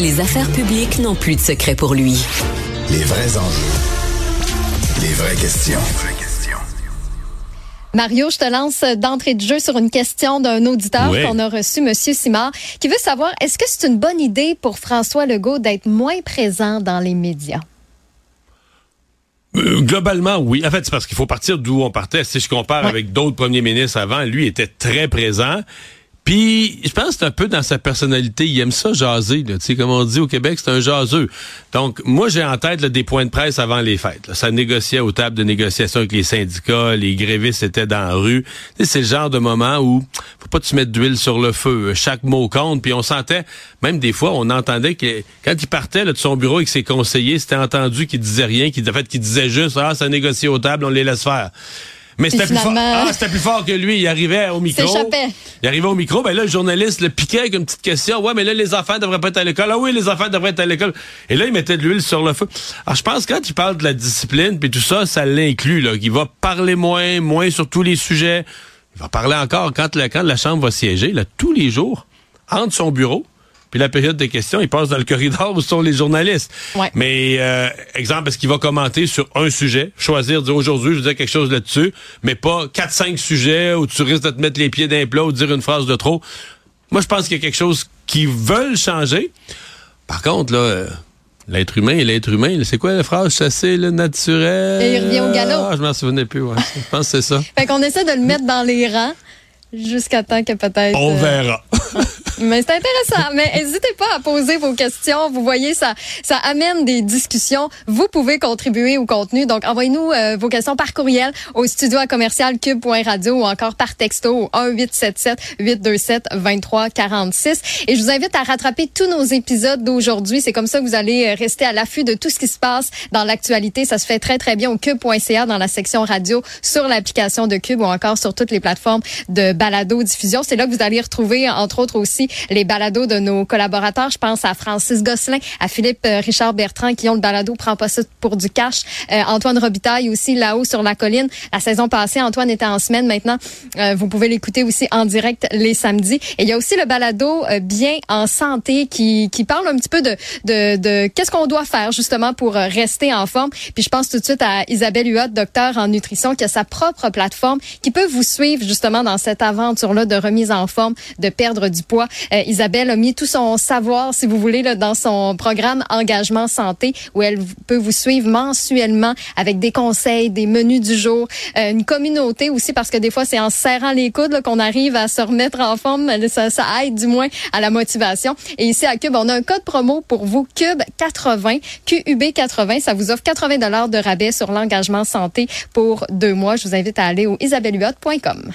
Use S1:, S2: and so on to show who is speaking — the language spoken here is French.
S1: Les affaires publiques n'ont plus de secret pour lui.
S2: Les vrais enjeux. Les vraies questions.
S3: Mario, je te lance d'entrée de jeu sur une question d'un auditeur
S4: Oui.
S3: qu'on a reçu, Monsieur Simard, qui veut savoir est-ce que c'est une bonne idée pour François Legault d'être moins présent dans les médias?
S4: Euh, globalement, oui. En fait, c'est parce qu'il faut partir d'où on partait. Si je compare
S3: Ouais.
S4: avec d'autres premiers ministres avant, lui était très présent. Puis, je pense que c'est un peu dans sa personnalité. Il aime ça jaser. Tu sais, comme on dit au Québec, c'est un jaseux. Donc, moi, j'ai en tête là, des points de presse avant les fêtes. Ça négociait aux tables de négociation avec les syndicats. Les grévistes étaient dans la rue. C'est le genre de moment où faut pas te mettre d'huile sur le feu. Chaque mot compte. Puis on sentait, même des fois, on entendait que quand il partait de son bureau avec ses conseillers, c'était entendu qu'il disait rien, qu'il en fait, qu'il disait juste ah ça négocie aux tables, on les laisse faire. Mais
S3: Puis
S4: c'était plus, fort,
S3: finalement-
S4: ah, c'était plus fort que lui. Il arrivait au micro.
S3: S'échappait.
S4: Il arrivait au micro, ben là, le journaliste le piquait avec une petite question. Ouais, mais là, les enfants devraient pas être à l'école. Ah oui, les enfants devraient être à l'école. Et là, il mettait de l'huile sur le feu. Alors, je pense que quand il parle de la discipline puis tout ça, ça l'inclut, là. qu'il va parler moins, moins sur tous les sujets. Il va parler encore quand la, quand la Chambre va siéger, là, tous les jours, entre son bureau puis la période des questions, il passe dans le corridor où sont les journalistes.
S3: Ouais.
S4: Mais, euh, exemple, est-ce qu'il va commenter sur un sujet, choisir, dire aujourd'hui, je vais dire quelque chose là-dessus, mais pas quatre, cinq sujets où tu risques de te mettre les pieds d'un plat ou de dire une phrase de trop? Moi, je pense qu'il y a quelque chose qui veulent changer. Par contre, là, euh, l'être humain et l'être humain, c'est quoi la phrase? Chasser le naturel?
S3: Et il revient au galop.
S4: Ah, je m'en souvenais plus, ouais. je pense que c'est ça.
S3: Fait qu'on essaie de le mettre dans les rangs jusqu'à temps que peut-être...
S4: On
S3: euh,
S4: verra.
S3: Mais c'est intéressant. Mais n'hésitez pas à poser vos questions. Vous voyez, ça, ça amène des discussions. Vous pouvez contribuer au contenu. Donc, envoyez-nous euh, vos questions par courriel au studio à commercial cube.radio ou encore par texto au 1-877-827-2346. Et je vous invite à rattraper tous nos épisodes d'aujourd'hui. C'est comme ça que vous allez euh, rester à l'affût de tout ce qui se passe dans l'actualité. Ça se fait très, très bien au cube.ca dans la section radio, sur l'application de Cube ou encore sur toutes les plateformes de balado-diffusion. C'est là que vous allez retrouver, entre autres aussi, les balados de nos collaborateurs. Je pense à Francis Gosselin, à Philippe euh, Richard Bertrand qui ont le balado Prends pas ça pour du cash. Euh, Antoine Robitaille aussi là-haut sur la colline. La saison passée, Antoine était en semaine. Maintenant, euh, vous pouvez l'écouter aussi en direct les samedis. Et il y a aussi le balado euh, Bien en santé qui, qui parle un petit peu de, de, de qu'est-ce qu'on doit faire justement pour euh, rester en forme. Puis je pense tout de suite à Isabelle Huot, docteur en nutrition, qui a sa propre plateforme qui peut vous suivre justement dans cette aventure-là de remise en forme, de perdre du poids. Euh, Isabelle a mis tout son savoir, si vous voulez, là, dans son programme Engagement Santé, où elle peut vous suivre mensuellement avec des conseils, des menus du jour, euh, une communauté aussi, parce que des fois, c'est en serrant les coudes qu'on arrive à se remettre en forme. Ça, ça aide du moins à la motivation. Et ici à Cube, on a un code promo pour vous, Cube 80, QUB 80. Ça vous offre 80 dollars de rabais sur l'engagement santé pour deux mois. Je vous invite à aller au isabelluot.com.